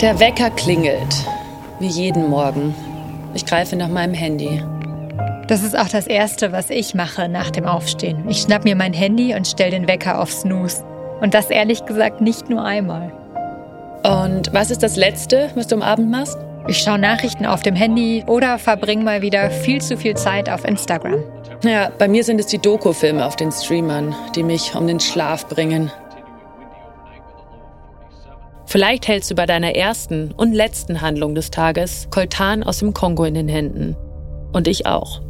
Der Wecker klingelt, wie jeden Morgen. Ich greife nach meinem Handy. Das ist auch das Erste, was ich mache nach dem Aufstehen. Ich schnapp mir mein Handy und stell den Wecker auf Snooze. Und das ehrlich gesagt nicht nur einmal. Und was ist das Letzte, was du am Abend machst? Ich schaue Nachrichten auf dem Handy oder verbringe mal wieder viel zu viel Zeit auf Instagram. Ja, bei mir sind es die Doku-Filme auf den Streamern, die mich um den Schlaf bringen. Vielleicht hältst du bei deiner ersten und letzten Handlung des Tages Koltan aus dem Kongo in den Händen. Und ich auch.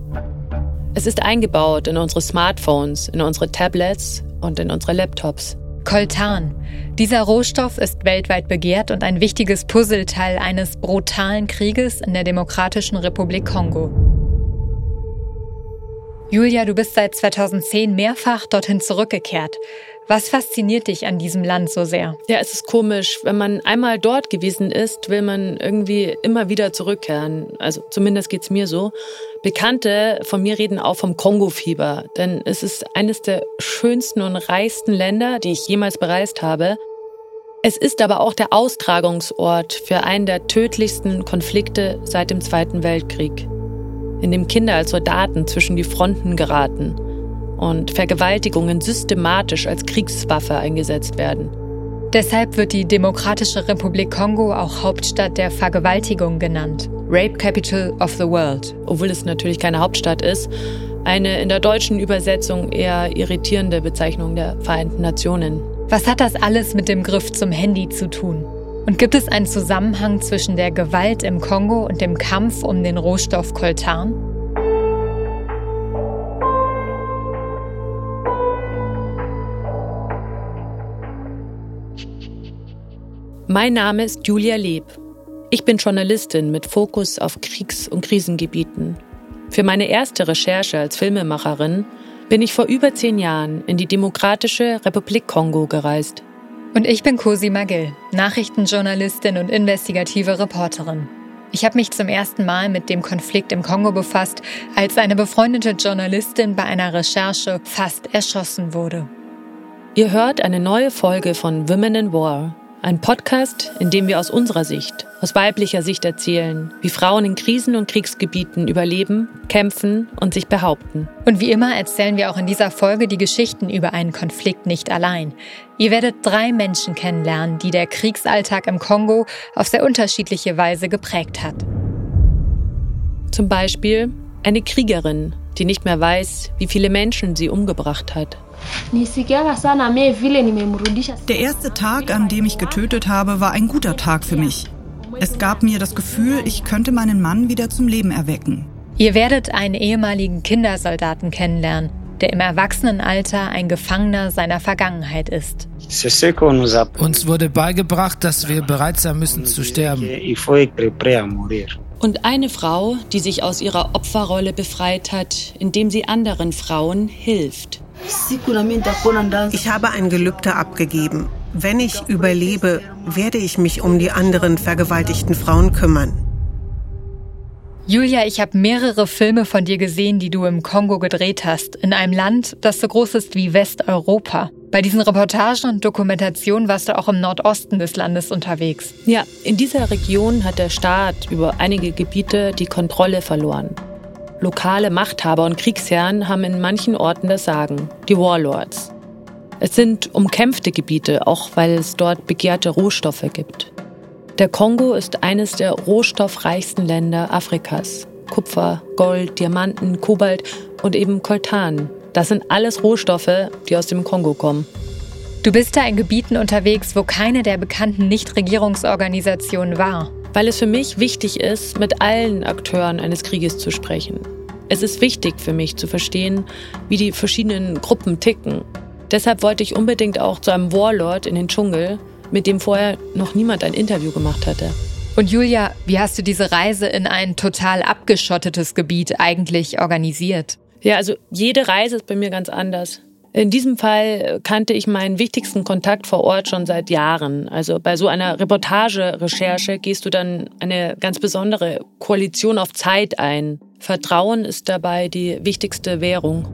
Es ist eingebaut in unsere Smartphones, in unsere Tablets und in unsere Laptops. Koltan. Dieser Rohstoff ist weltweit begehrt und ein wichtiges Puzzleteil eines brutalen Krieges in der Demokratischen Republik Kongo. Julia, du bist seit 2010 mehrfach dorthin zurückgekehrt. Was fasziniert dich an diesem Land so sehr? Ja, es ist komisch. Wenn man einmal dort gewesen ist, will man irgendwie immer wieder zurückkehren. Also zumindest geht's mir so. Bekannte von mir reden auch vom Kongo-Fieber, denn es ist eines der schönsten und reichsten Länder, die ich jemals bereist habe. Es ist aber auch der Austragungsort für einen der tödlichsten Konflikte seit dem Zweiten Weltkrieg, in dem Kinder als Soldaten zwischen die Fronten geraten und Vergewaltigungen systematisch als Kriegswaffe eingesetzt werden. Deshalb wird die Demokratische Republik Kongo auch Hauptstadt der Vergewaltigung genannt. Rape Capital of the World. Obwohl es natürlich keine Hauptstadt ist, eine in der deutschen Übersetzung eher irritierende Bezeichnung der Vereinten Nationen. Was hat das alles mit dem Griff zum Handy zu tun? Und gibt es einen Zusammenhang zwischen der Gewalt im Kongo und dem Kampf um den Rohstoff Coltan? Mein Name ist Julia Leb. Ich bin Journalistin mit Fokus auf Kriegs- und Krisengebieten. Für meine erste Recherche als Filmemacherin bin ich vor über zehn Jahren in die Demokratische Republik Kongo gereist. Und ich bin Cosima Gill, Nachrichtenjournalistin und investigative Reporterin. Ich habe mich zum ersten Mal mit dem Konflikt im Kongo befasst, als eine befreundete Journalistin bei einer Recherche fast erschossen wurde. Ihr hört eine neue Folge von Women in War, ein Podcast, in dem wir aus unserer Sicht, aus weiblicher Sicht erzählen, wie Frauen in Krisen- und Kriegsgebieten überleben, kämpfen und sich behaupten. Und wie immer erzählen wir auch in dieser Folge die Geschichten über einen Konflikt nicht allein. Ihr werdet drei Menschen kennenlernen, die der Kriegsalltag im Kongo auf sehr unterschiedliche Weise geprägt hat. Zum Beispiel eine Kriegerin, die nicht mehr weiß, wie viele Menschen sie umgebracht hat. Der erste Tag, an dem ich getötet habe, war ein guter Tag für mich. Es gab mir das Gefühl, ich könnte meinen Mann wieder zum Leben erwecken. Ihr werdet einen ehemaligen Kindersoldaten kennenlernen, der im Erwachsenenalter ein Gefangener seiner Vergangenheit ist. Uns wurde beigebracht, dass wir bereit sein müssen zu sterben. Und eine Frau, die sich aus ihrer Opferrolle befreit hat, indem sie anderen Frauen hilft. Ich habe ein Gelübde abgegeben. Wenn ich überlebe, werde ich mich um die anderen vergewaltigten Frauen kümmern. Julia, ich habe mehrere Filme von dir gesehen, die du im Kongo gedreht hast, in einem Land, das so groß ist wie Westeuropa. Bei diesen Reportagen und Dokumentationen warst du auch im Nordosten des Landes unterwegs. Ja, in dieser Region hat der Staat über einige Gebiete die Kontrolle verloren. Lokale Machthaber und Kriegsherren haben in manchen Orten das Sagen, die Warlords. Es sind umkämpfte Gebiete, auch weil es dort begehrte Rohstoffe gibt. Der Kongo ist eines der rohstoffreichsten Länder Afrikas. Kupfer, Gold, Diamanten, Kobalt und eben Koltan. Das sind alles Rohstoffe, die aus dem Kongo kommen. Du bist da in Gebieten unterwegs, wo keine der bekannten Nichtregierungsorganisationen war weil es für mich wichtig ist, mit allen Akteuren eines Krieges zu sprechen. Es ist wichtig für mich zu verstehen, wie die verschiedenen Gruppen ticken. Deshalb wollte ich unbedingt auch zu einem Warlord in den Dschungel, mit dem vorher noch niemand ein Interview gemacht hatte. Und Julia, wie hast du diese Reise in ein total abgeschottetes Gebiet eigentlich organisiert? Ja, also jede Reise ist bei mir ganz anders. In diesem Fall kannte ich meinen wichtigsten Kontakt vor Ort schon seit Jahren. Also bei so einer Reportagerecherche gehst du dann eine ganz besondere Koalition auf Zeit ein. Vertrauen ist dabei die wichtigste Währung.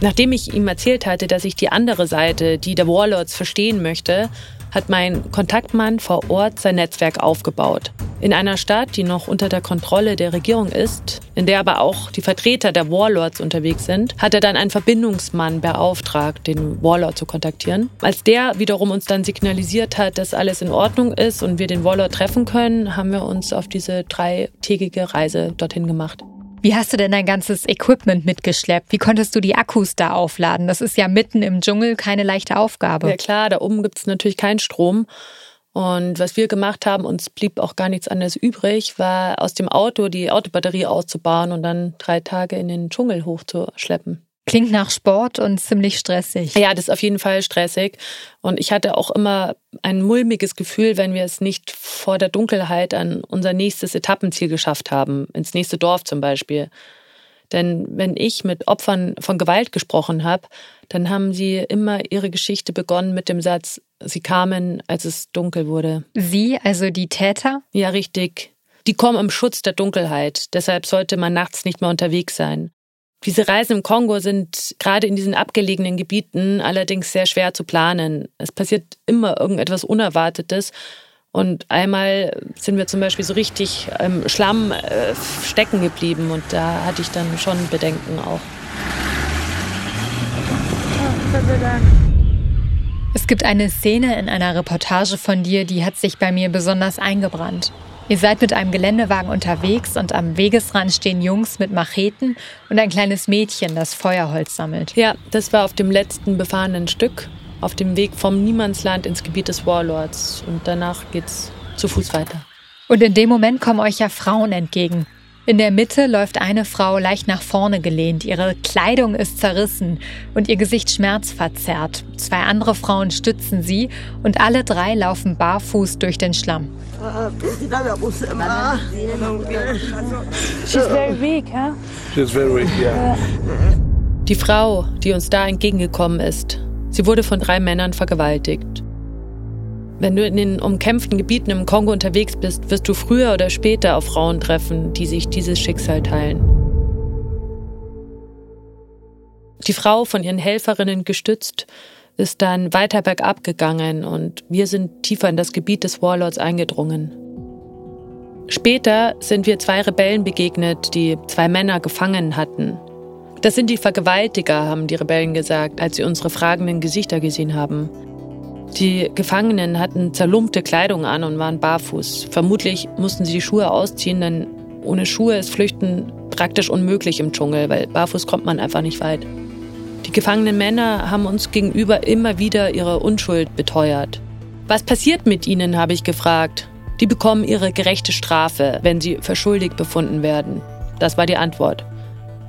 Nachdem ich ihm erzählt hatte, dass ich die andere Seite, die der Warlords, verstehen möchte, hat mein Kontaktmann vor Ort sein Netzwerk aufgebaut. In einer Stadt, die noch unter der Kontrolle der Regierung ist, in der aber auch die Vertreter der Warlords unterwegs sind, hat er dann einen Verbindungsmann beauftragt, den Warlord zu kontaktieren. Als der wiederum uns dann signalisiert hat, dass alles in Ordnung ist und wir den Warlord treffen können, haben wir uns auf diese dreitägige Reise dorthin gemacht. Wie hast du denn dein ganzes Equipment mitgeschleppt? Wie konntest du die Akkus da aufladen? Das ist ja mitten im Dschungel keine leichte Aufgabe. Ja klar, da oben gibt es natürlich keinen Strom. Und was wir gemacht haben, uns blieb auch gar nichts anderes übrig, war aus dem Auto die Autobatterie auszubauen und dann drei Tage in den Dschungel hochzuschleppen. Klingt nach Sport und ziemlich stressig. Ja, das ist auf jeden Fall stressig. Und ich hatte auch immer ein mulmiges Gefühl, wenn wir es nicht vor der Dunkelheit an unser nächstes Etappenziel geschafft haben, ins nächste Dorf zum Beispiel. Denn wenn ich mit Opfern von Gewalt gesprochen habe, dann haben sie immer ihre Geschichte begonnen mit dem Satz, sie kamen, als es dunkel wurde. Sie, also die Täter? Ja, richtig. Die kommen im Schutz der Dunkelheit. Deshalb sollte man nachts nicht mehr unterwegs sein. Diese Reisen im Kongo sind gerade in diesen abgelegenen Gebieten allerdings sehr schwer zu planen. Es passiert immer irgendetwas Unerwartetes. Und einmal sind wir zum Beispiel so richtig im Schlamm äh, stecken geblieben und da hatte ich dann schon Bedenken auch. Es gibt eine Szene in einer Reportage von dir, die hat sich bei mir besonders eingebrannt. Ihr seid mit einem Geländewagen unterwegs und am Wegesrand stehen Jungs mit Macheten und ein kleines Mädchen, das Feuerholz sammelt. Ja, das war auf dem letzten befahrenen Stück, auf dem Weg vom Niemandsland ins Gebiet des Warlords. Und danach geht's zu Fuß weiter. Und in dem Moment kommen euch ja Frauen entgegen. In der Mitte läuft eine Frau leicht nach vorne gelehnt. Ihre Kleidung ist zerrissen und ihr Gesicht schmerzverzerrt. Zwei andere Frauen stützen sie und alle drei laufen barfuß durch den Schlamm. She's very weak, huh? She's very weak, yeah. Die Frau, die uns da entgegengekommen ist, sie wurde von drei Männern vergewaltigt. Wenn du in den umkämpften Gebieten im Kongo unterwegs bist, wirst du früher oder später auf Frauen treffen, die sich dieses Schicksal teilen. Die Frau, von ihren Helferinnen gestützt, ist dann weiter bergab gegangen und wir sind tiefer in das Gebiet des Warlords eingedrungen. Später sind wir zwei Rebellen begegnet, die zwei Männer gefangen hatten. Das sind die Vergewaltiger, haben die Rebellen gesagt, als sie unsere fragenden Gesichter gesehen haben. Die Gefangenen hatten zerlumpte Kleidung an und waren barfuß. Vermutlich mussten sie die Schuhe ausziehen, denn ohne Schuhe ist Flüchten praktisch unmöglich im Dschungel, weil barfuß kommt man einfach nicht weit. Die gefangenen Männer haben uns gegenüber immer wieder ihre Unschuld beteuert. Was passiert mit ihnen, habe ich gefragt. Die bekommen ihre gerechte Strafe, wenn sie für schuldig befunden werden. Das war die Antwort.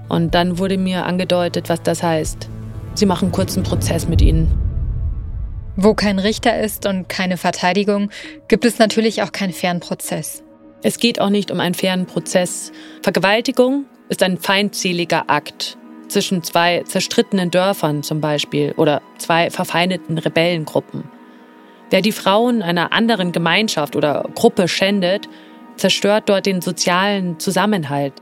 Und dann wurde mir angedeutet, was das heißt. Sie machen kurzen Prozess mit ihnen. Wo kein Richter ist und keine Verteidigung, gibt es natürlich auch keinen fairen Prozess. Es geht auch nicht um einen fairen Prozess. Vergewaltigung ist ein feindseliger Akt zwischen zwei zerstrittenen Dörfern zum Beispiel oder zwei verfeindeten Rebellengruppen. Wer die Frauen einer anderen Gemeinschaft oder Gruppe schändet, zerstört dort den sozialen Zusammenhalt.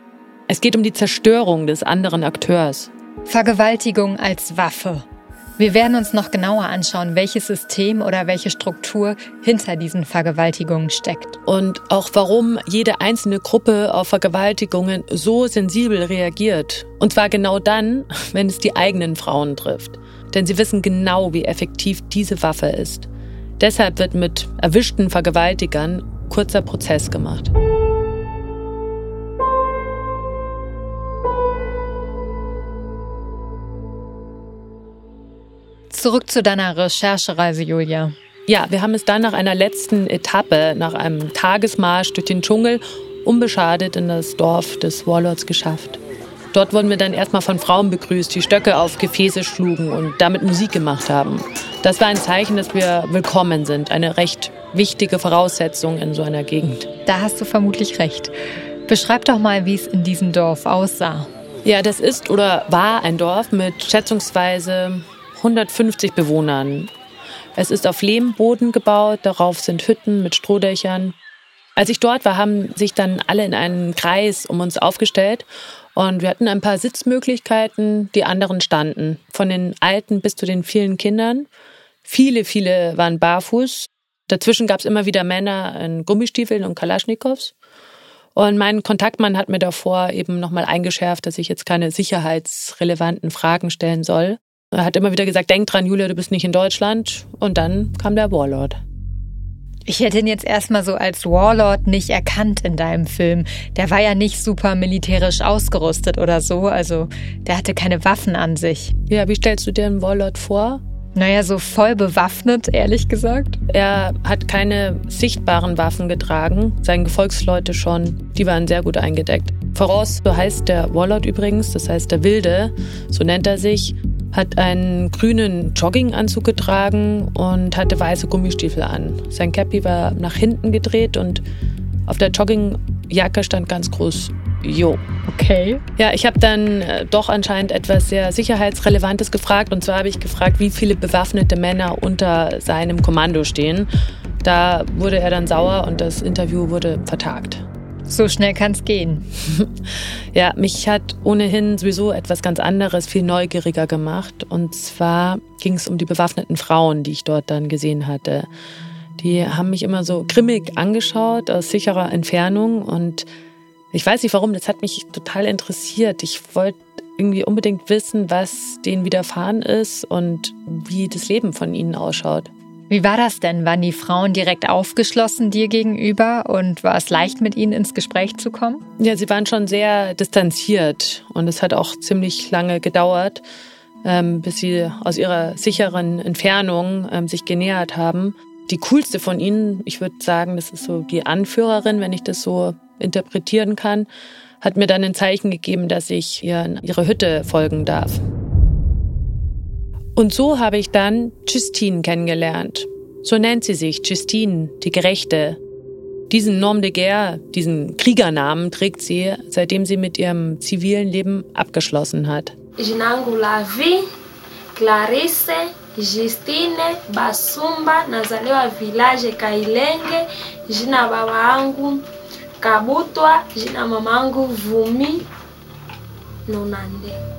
Es geht um die Zerstörung des anderen Akteurs. Vergewaltigung als Waffe. Wir werden uns noch genauer anschauen, welches System oder welche Struktur hinter diesen Vergewaltigungen steckt. Und auch warum jede einzelne Gruppe auf Vergewaltigungen so sensibel reagiert. Und zwar genau dann, wenn es die eigenen Frauen trifft. Denn sie wissen genau, wie effektiv diese Waffe ist. Deshalb wird mit erwischten Vergewaltigern kurzer Prozess gemacht. Zurück zu deiner Recherchereise, Julia. Ja, wir haben es dann nach einer letzten Etappe, nach einem Tagesmarsch durch den Dschungel, unbeschadet in das Dorf des Warlords geschafft. Dort wurden wir dann erstmal von Frauen begrüßt, die Stöcke auf Gefäße schlugen und damit Musik gemacht haben. Das war ein Zeichen, dass wir willkommen sind, eine recht wichtige Voraussetzung in so einer Gegend. Da hast du vermutlich recht. Beschreib doch mal, wie es in diesem Dorf aussah. Ja, das ist oder war ein Dorf mit schätzungsweise 150 Bewohnern. Es ist auf Lehmboden gebaut, darauf sind Hütten mit Strohdächern. Als ich dort war, haben sich dann alle in einen Kreis um uns aufgestellt Und wir hatten ein paar Sitzmöglichkeiten, die anderen standen. Von den Alten bis zu den vielen Kindern. Viele, viele waren barfuß. Dazwischen gab es immer wieder Männer in Gummistiefeln und Kalaschnikows. Und mein Kontaktmann hat mir davor eben nochmal eingeschärft, dass ich jetzt keine sicherheitsrelevanten Fragen stellen soll. Er hat immer wieder gesagt, denk dran, Julia, du bist nicht in Deutschland. Und dann kam der Warlord. Ich hätte ihn jetzt erstmal so als Warlord nicht erkannt in deinem Film. Der war ja nicht super militärisch ausgerüstet oder so, also der hatte keine Waffen an sich. Ja, wie stellst du dir einen Warlord vor? Naja, so voll bewaffnet, ehrlich gesagt. Er hat keine sichtbaren Waffen getragen, seine Gefolgsleute schon. Die waren sehr gut eingedeckt. Voraus, so heißt der Warlord übrigens, das heißt der Wilde, so nennt er sich, hat einen grünen Jogginganzug getragen und hatte weiße Gummistiefel an. Sein Cappy war nach hinten gedreht und auf der Joggingjacke stand ganz groß Jo. Okay. Ja, ich habe dann äh, doch anscheinend etwas sehr Sicherheitsrelevantes gefragt. Und zwar habe ich gefragt, wie viele bewaffnete Männer unter seinem Kommando stehen. Da wurde er dann sauer und das Interview wurde vertagt. So schnell kann es gehen. ja, mich hat ohnehin sowieso etwas ganz anderes viel neugieriger gemacht. Und zwar ging es um die bewaffneten Frauen, die ich dort dann gesehen hatte. Die haben mich immer so grimmig angeschaut aus sicherer Entfernung und ich weiß nicht warum, das hat mich total interessiert. Ich wollte irgendwie unbedingt wissen, was denen widerfahren ist und wie das Leben von ihnen ausschaut. Wie war das denn? Waren die Frauen direkt aufgeschlossen dir gegenüber und war es leicht, mit ihnen ins Gespräch zu kommen? Ja, sie waren schon sehr distanziert und es hat auch ziemlich lange gedauert, ähm, bis sie aus ihrer sicheren Entfernung ähm, sich genähert haben. Die coolste von ihnen, ich würde sagen, das ist so die Anführerin, wenn ich das so interpretieren kann, hat mir dann ein Zeichen gegeben, dass ich ihr in ihre Hütte folgen darf. Und so habe ich dann Justine kennengelernt. So nennt sie sich, Justine, die Gerechte. Diesen Nom de Guerre, diesen Kriegernamen trägt sie, seitdem sie mit ihrem zivilen Leben abgeschlossen hat. Clarisse Justine Basumba, nazaliwa village Kailenge, jina baba angu Kabutwa, jina mamangu Vumi Nonande.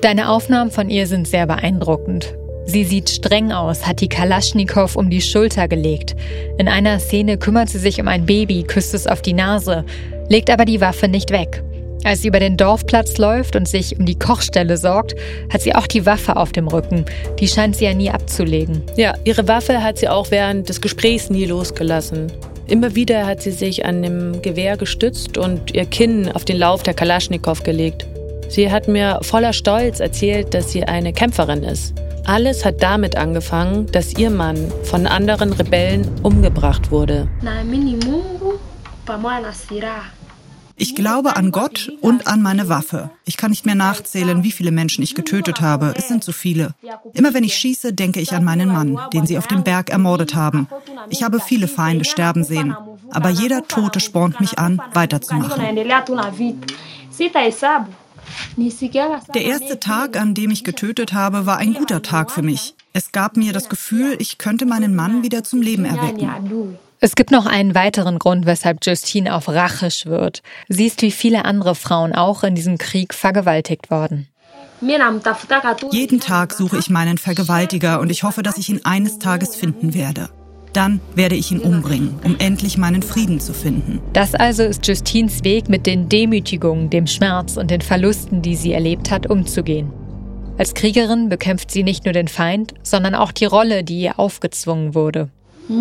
Deine Aufnahmen von ihr sind sehr beeindruckend. Sie sieht streng aus, hat die Kalaschnikow um die Schulter gelegt. In einer Szene kümmert sie sich um ein Baby, küsst es auf die Nase, legt aber die Waffe nicht weg. Als sie über den Dorfplatz läuft und sich um die Kochstelle sorgt, hat sie auch die Waffe auf dem Rücken. Die scheint sie ja nie abzulegen. Ja, ihre Waffe hat sie auch während des Gesprächs nie losgelassen. Immer wieder hat sie sich an dem Gewehr gestützt und ihr Kinn auf den Lauf der Kalaschnikow gelegt. Sie hat mir voller Stolz erzählt, dass sie eine Kämpferin ist. Alles hat damit angefangen, dass ihr Mann von anderen Rebellen umgebracht wurde. Ich glaube an Gott und an meine Waffe. Ich kann nicht mehr nachzählen, wie viele Menschen ich getötet habe. Es sind zu viele. Immer wenn ich schieße, denke ich an meinen Mann, den sie auf dem Berg ermordet haben. Ich habe viele Feinde sterben sehen. Aber jeder Tote spornt mich an, weiterzumachen. Der erste Tag, an dem ich getötet habe, war ein guter Tag für mich. Es gab mir das Gefühl, ich könnte meinen Mann wieder zum Leben erwecken. Es gibt noch einen weiteren Grund, weshalb Justine auf Rache schwört. Sie ist wie viele andere Frauen auch in diesem Krieg vergewaltigt worden. Jeden Tag suche ich meinen Vergewaltiger und ich hoffe, dass ich ihn eines Tages finden werde. Dann werde ich ihn umbringen, um endlich meinen Frieden zu finden. Das also ist Justines Weg, mit den Demütigungen, dem Schmerz und den Verlusten, die sie erlebt hat, umzugehen. Als Kriegerin bekämpft sie nicht nur den Feind, sondern auch die Rolle, die ihr aufgezwungen wurde. Für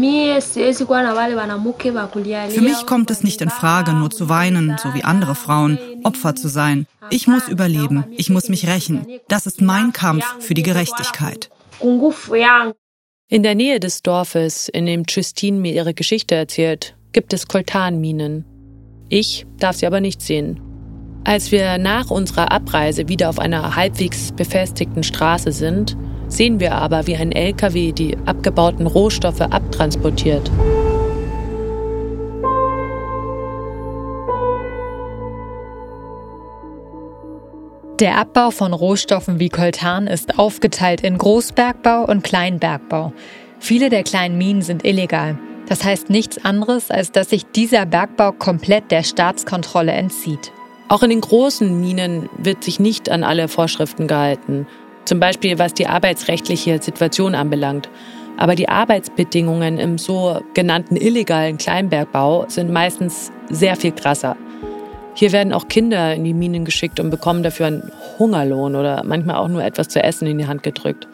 mich kommt es nicht in Frage, nur zu weinen, so wie andere Frauen, Opfer zu sein. Ich muss überleben, ich muss mich rächen. Das ist mein Kampf für die Gerechtigkeit. In der Nähe des Dorfes, in dem Justine mir ihre Geschichte erzählt, gibt es Koltanminen. Ich darf sie aber nicht sehen. Als wir nach unserer Abreise wieder auf einer halbwegs befestigten Straße sind, sehen wir aber, wie ein LKW die abgebauten Rohstoffe abtransportiert. Der Abbau von Rohstoffen wie Koltan ist aufgeteilt in Großbergbau und Kleinbergbau. Viele der kleinen Minen sind illegal. Das heißt nichts anderes, als dass sich dieser Bergbau komplett der Staatskontrolle entzieht. Auch in den großen Minen wird sich nicht an alle Vorschriften gehalten, zum Beispiel was die arbeitsrechtliche Situation anbelangt. Aber die Arbeitsbedingungen im so genannten illegalen Kleinbergbau sind meistens sehr viel krasser. Hier werden auch Kinder in die Minen geschickt und bekommen dafür einen Hungerlohn oder manchmal auch nur etwas zu essen in die Hand gedrückt.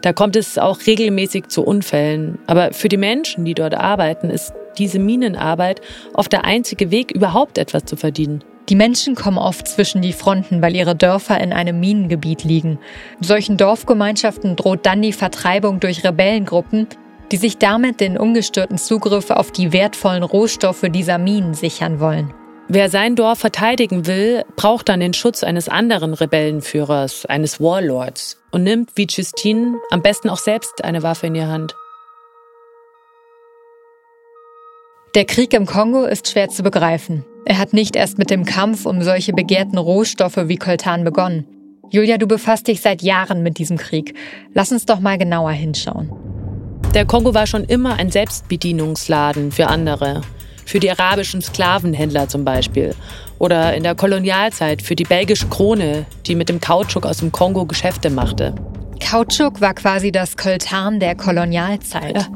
Da kommt es auch regelmäßig zu Unfällen. Aber für die Menschen, die dort arbeiten, ist diese Minenarbeit oft der einzige Weg, überhaupt etwas zu verdienen. Die Menschen kommen oft zwischen die Fronten, weil ihre Dörfer in einem Minengebiet liegen. In solchen Dorfgemeinschaften droht dann die Vertreibung durch Rebellengruppen, die sich damit den ungestörten Zugriff auf die wertvollen Rohstoffe dieser Minen sichern wollen. Wer sein Dorf verteidigen will, braucht dann den Schutz eines anderen Rebellenführers, eines Warlords und nimmt wie Justine am besten auch selbst eine Waffe in die Hand. Der Krieg im Kongo ist schwer zu begreifen. Er hat nicht erst mit dem Kampf um solche begehrten Rohstoffe wie Koltan begonnen. Julia, du befasst dich seit Jahren mit diesem Krieg. Lass uns doch mal genauer hinschauen. Der Kongo war schon immer ein Selbstbedienungsladen für andere. Für die arabischen Sklavenhändler zum Beispiel. Oder in der Kolonialzeit für die belgische Krone, die mit dem Kautschuk aus dem Kongo Geschäfte machte. Kautschuk war quasi das Koltan der Kolonialzeit. Ja.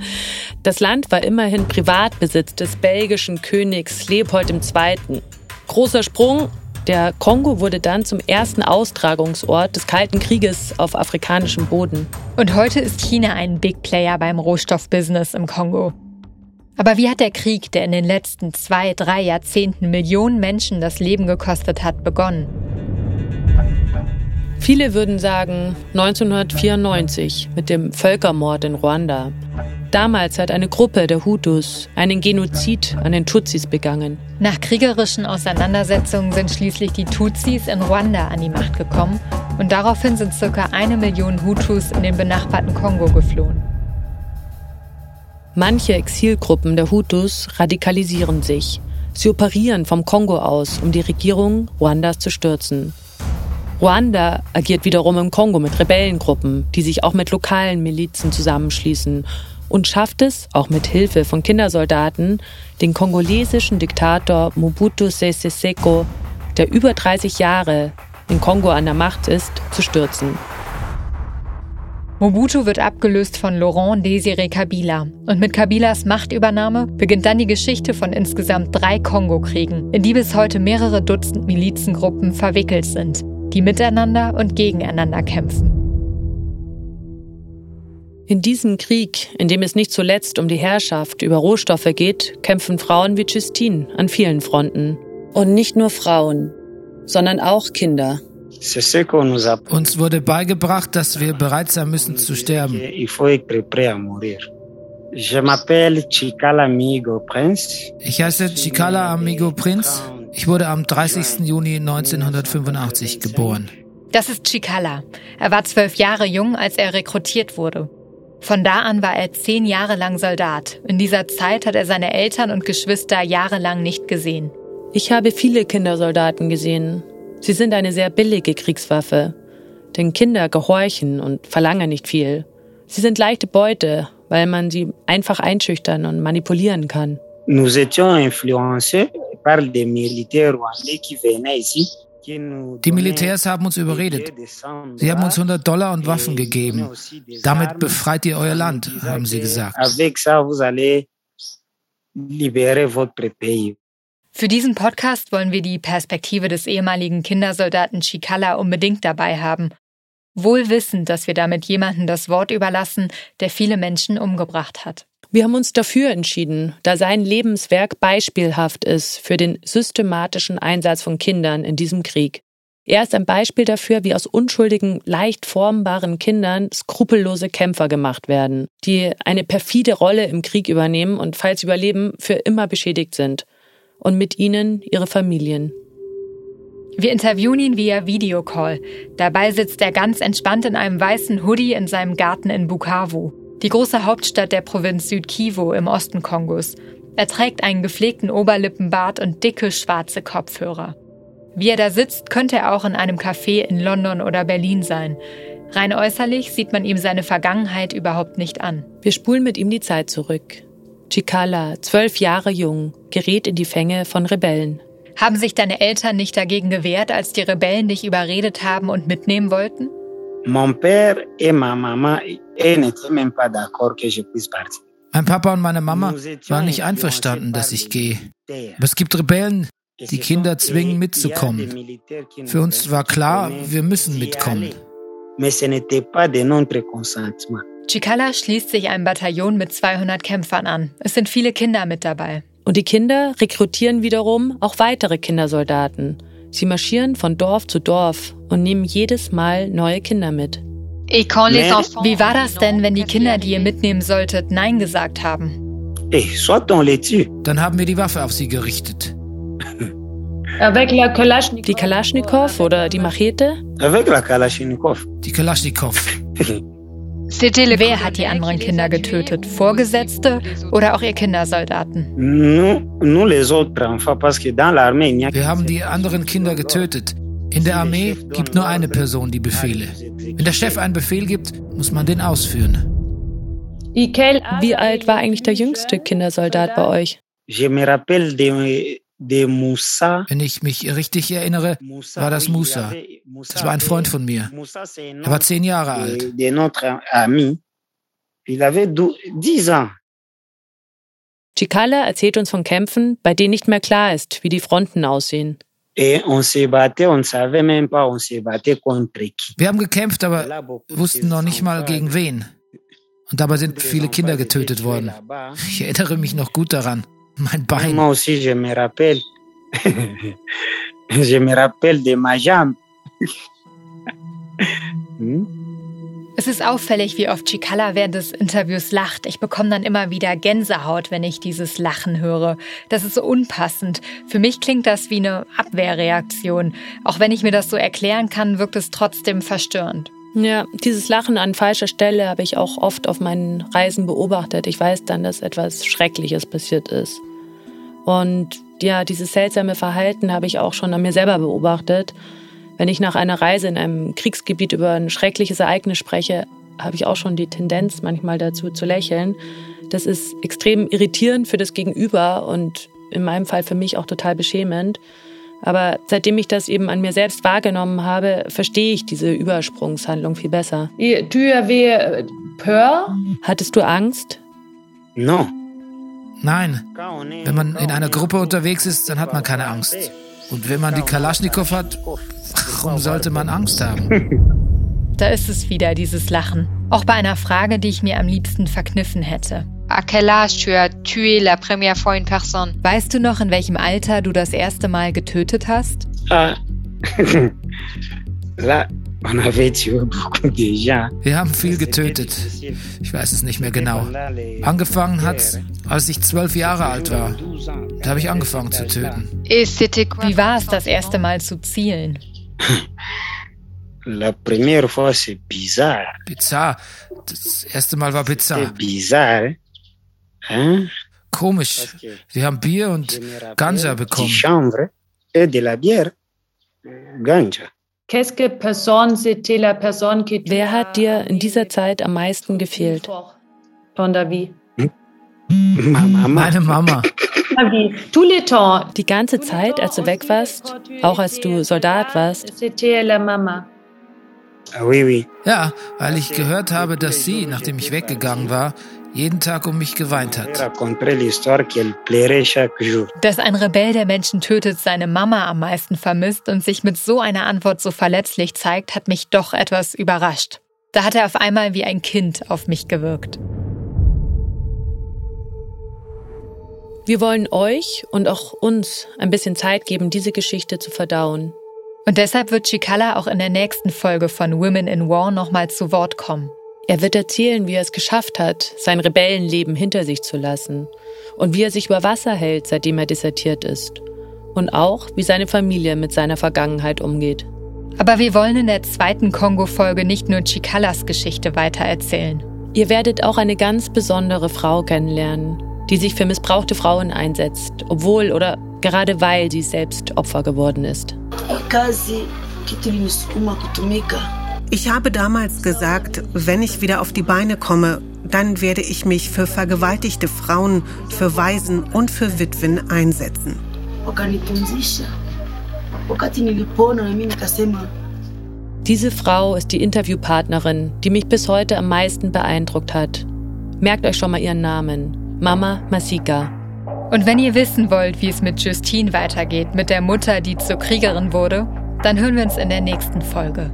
Das Land war immerhin Privatbesitz des belgischen Königs Leopold II. Großer Sprung. Der Kongo wurde dann zum ersten Austragungsort des Kalten Krieges auf afrikanischem Boden. Und heute ist China ein Big Player beim Rohstoffbusiness im Kongo. Aber wie hat der Krieg, der in den letzten zwei, drei Jahrzehnten Millionen Menschen das Leben gekostet hat, begonnen? Viele würden sagen 1994 mit dem Völkermord in Ruanda. Damals hat eine Gruppe der Hutus einen Genozid an den Tutsis begangen. Nach kriegerischen Auseinandersetzungen sind schließlich die Tutsis in Ruanda an die Macht gekommen und daraufhin sind circa eine Million Hutus in den benachbarten Kongo geflohen. Manche Exilgruppen der Hutus radikalisieren sich. Sie operieren vom Kongo aus, um die Regierung Ruandas zu stürzen. Ruanda agiert wiederum im Kongo mit Rebellengruppen, die sich auch mit lokalen Milizen zusammenschließen und schafft es, auch mit Hilfe von Kindersoldaten, den kongolesischen Diktator Mobutu Sese Seko, der über 30 Jahre in Kongo an der Macht ist, zu stürzen. Mobutu wird abgelöst von Laurent Désiré Kabila. Und mit Kabilas Machtübernahme beginnt dann die Geschichte von insgesamt drei Kongo-Kriegen, in die bis heute mehrere Dutzend Milizengruppen verwickelt sind die miteinander und gegeneinander kämpfen. In diesem Krieg, in dem es nicht zuletzt um die Herrschaft über Rohstoffe geht, kämpfen Frauen wie Justine an vielen Fronten. Und nicht nur Frauen, sondern auch Kinder. Uns wurde beigebracht, dass wir bereit sein müssen zu sterben. Ich heiße Chikala Amigo Prince. Ich wurde am 30. Juni 1985 geboren. Das ist Chikala. Er war zwölf Jahre jung, als er rekrutiert wurde. Von da an war er zehn Jahre lang Soldat. In dieser Zeit hat er seine Eltern und Geschwister jahrelang nicht gesehen. Ich habe viele Kindersoldaten gesehen. Sie sind eine sehr billige Kriegswaffe. Denn Kinder gehorchen und verlangen nicht viel. Sie sind leichte Beute, weil man sie einfach einschüchtern und manipulieren kann. Nous étions influencés die Militärs haben uns überredet. Sie haben uns 100 Dollar und Waffen gegeben. Damit befreit ihr euer Land, haben sie gesagt. Für diesen Podcast wollen wir die Perspektive des ehemaligen Kindersoldaten Chikala unbedingt dabei haben. Wohl wissend, dass wir damit jemanden das Wort überlassen, der viele Menschen umgebracht hat. Wir haben uns dafür entschieden, da sein Lebenswerk beispielhaft ist für den systematischen Einsatz von Kindern in diesem Krieg. Er ist ein Beispiel dafür, wie aus unschuldigen, leicht formbaren Kindern skrupellose Kämpfer gemacht werden, die eine perfide Rolle im Krieg übernehmen und falls überleben, für immer beschädigt sind. Und mit ihnen ihre Familien. Wir interviewen ihn via Videocall. Dabei sitzt er ganz entspannt in einem weißen Hoodie in seinem Garten in Bukavu die große Hauptstadt der Provinz Südkivu im Osten Kongos. Er trägt einen gepflegten Oberlippenbart und dicke schwarze Kopfhörer. Wie er da sitzt, könnte er auch in einem Café in London oder Berlin sein. Rein äußerlich sieht man ihm seine Vergangenheit überhaupt nicht an. Wir spulen mit ihm die Zeit zurück. Chikala, zwölf Jahre jung, gerät in die Fänge von Rebellen. Haben sich deine Eltern nicht dagegen gewehrt, als die Rebellen dich überredet haben und mitnehmen wollten? Pas. Mein Papa und meine Mama waren nicht einverstanden, dass ich gehe. Aber es gibt Rebellen, die Kinder zwingen mitzukommen. Für uns war klar, wir müssen mitkommen. Chikala schließt sich einem Bataillon mit 200 Kämpfern an. Es sind viele Kinder mit dabei. Und die Kinder rekrutieren wiederum auch weitere Kindersoldaten. Sie marschieren von Dorf zu Dorf und nehmen jedes Mal neue Kinder mit. Wie war das denn, wenn die Kinder, die ihr mitnehmen solltet, Nein gesagt haben? Dann haben wir die Waffe auf sie gerichtet. Die Kalaschnikow oder die Machete? Die Kalaschnikow. Wer hat die anderen Kinder getötet? Vorgesetzte oder auch ihr Kindersoldaten? Wir haben die anderen Kinder getötet. In der Armee gibt nur eine Person die Befehle. Wenn der Chef einen Befehl gibt, muss man den ausführen. Wie alt war eigentlich der jüngste Kindersoldat bei euch? Wenn ich mich richtig erinnere, war das Musa. Das war ein Freund von mir. Er war zehn Jahre alt. Chikala erzählt uns von Kämpfen, bei denen nicht mehr klar ist, wie die Fronten aussehen. Wir haben gekämpft, aber wussten noch nicht mal gegen wen. Und dabei sind viele Kinder getötet worden. Ich erinnere mich noch gut daran. Mein Bein. Moi aussi, je me rappelle. je me rappelle de ma jambe. hm? Es ist auffällig, wie oft Chikala während des Interviews lacht. Ich bekomme dann immer wieder Gänsehaut, wenn ich dieses Lachen höre. Das ist so unpassend. Für mich klingt das wie eine Abwehrreaktion. Auch wenn ich mir das so erklären kann, wirkt es trotzdem verstörend. Ja, dieses Lachen an falscher Stelle habe ich auch oft auf meinen Reisen beobachtet. Ich weiß dann, dass etwas Schreckliches passiert ist. Und ja, dieses seltsame Verhalten habe ich auch schon an mir selber beobachtet. Wenn ich nach einer Reise in einem Kriegsgebiet über ein schreckliches Ereignis spreche, habe ich auch schon die Tendenz, manchmal dazu zu lächeln. Das ist extrem irritierend für das Gegenüber und in meinem Fall für mich auch total beschämend. Aber seitdem ich das eben an mir selbst wahrgenommen habe, verstehe ich diese Übersprungshandlung viel besser. Hattest du Angst? No. Nein. Wenn man in einer Gruppe unterwegs ist, dann hat man keine Angst. Und wenn man die Kalaschnikow hat, warum sollte man Angst haben? Da ist es wieder, dieses Lachen. Auch bei einer Frage, die ich mir am liebsten verkniffen hätte. Weißt du noch, in welchem Alter du das erste Mal getötet hast? Ah. Wir haben viel getötet. Ich weiß es nicht mehr genau. Angefangen hat, als ich zwölf Jahre alt war. Da habe ich angefangen zu töten. Wie war es, das erste Mal zu zielen? La première fois, c'est bizarre. Bizarr. Das erste Mal war bizarr. Bizarre. Hein? Komisch. Wir haben Bier und Ganja bekommen. Chambre et de la bière. Ganja. Wer hat dir in dieser Zeit am meisten gefehlt? Meine Mama. Die ganze Zeit, als du weg warst, auch als du Soldat warst? Ah, ja, weil ich gehört habe, dass sie, nachdem ich weggegangen war, jeden Tag um mich geweint hat. Dass ein Rebell, der Menschen tötet, seine Mama am meisten vermisst und sich mit so einer Antwort so verletzlich zeigt, hat mich doch etwas überrascht. Da hat er auf einmal wie ein Kind auf mich gewirkt. Wir wollen euch und auch uns ein bisschen Zeit geben, diese Geschichte zu verdauen. Und deshalb wird Chikala auch in der nächsten Folge von Women in War nochmal zu Wort kommen. Er wird erzählen, wie er es geschafft hat, sein Rebellenleben hinter sich zu lassen und wie er sich über Wasser hält, seitdem er desertiert ist. Und auch, wie seine Familie mit seiner Vergangenheit umgeht. Aber wir wollen in der zweiten Kongo-Folge nicht nur Chikalas Geschichte weitererzählen. Ihr werdet auch eine ganz besondere Frau kennenlernen, die sich für missbrauchte Frauen einsetzt, obwohl oder gerade weil sie selbst Opfer geworden ist. Ich habe damals gesagt, wenn ich wieder auf die Beine komme, dann werde ich mich für vergewaltigte Frauen, für Waisen und für Witwen einsetzen. diese Frau ist die Interviewpartnerin, die mich bis heute am meisten beeindruckt hat. Merkt euch schon mal ihren Namen. Mama Masika. Und wenn ihr wissen wollt, wie es mit Justine weitergeht, mit der Mutter, die zur Kriegerin wurde, dann hören wir uns in der nächsten Folge.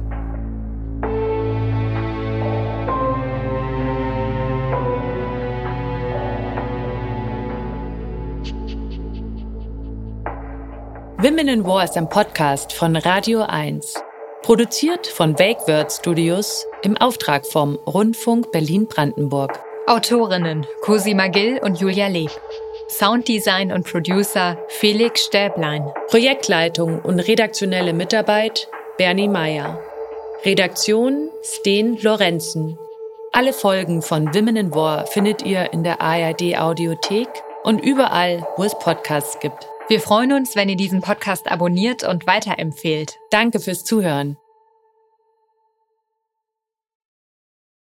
Women in War ist ein Podcast von Radio 1. Produziert von Wake Word Studios im Auftrag vom Rundfunk Berlin-Brandenburg. Autorinnen Cosima Gill und Julia Leb. Sounddesign und Producer Felix Stäblein. Projektleitung und redaktionelle Mitarbeit Bernie Meyer. Redaktion Sten Lorenzen. Alle Folgen von Women in War findet ihr in der ARD Audiothek und überall, wo es Podcasts gibt. Wir freuen uns, wenn ihr diesen Podcast abonniert und weiterempfehlt. Danke fürs Zuhören.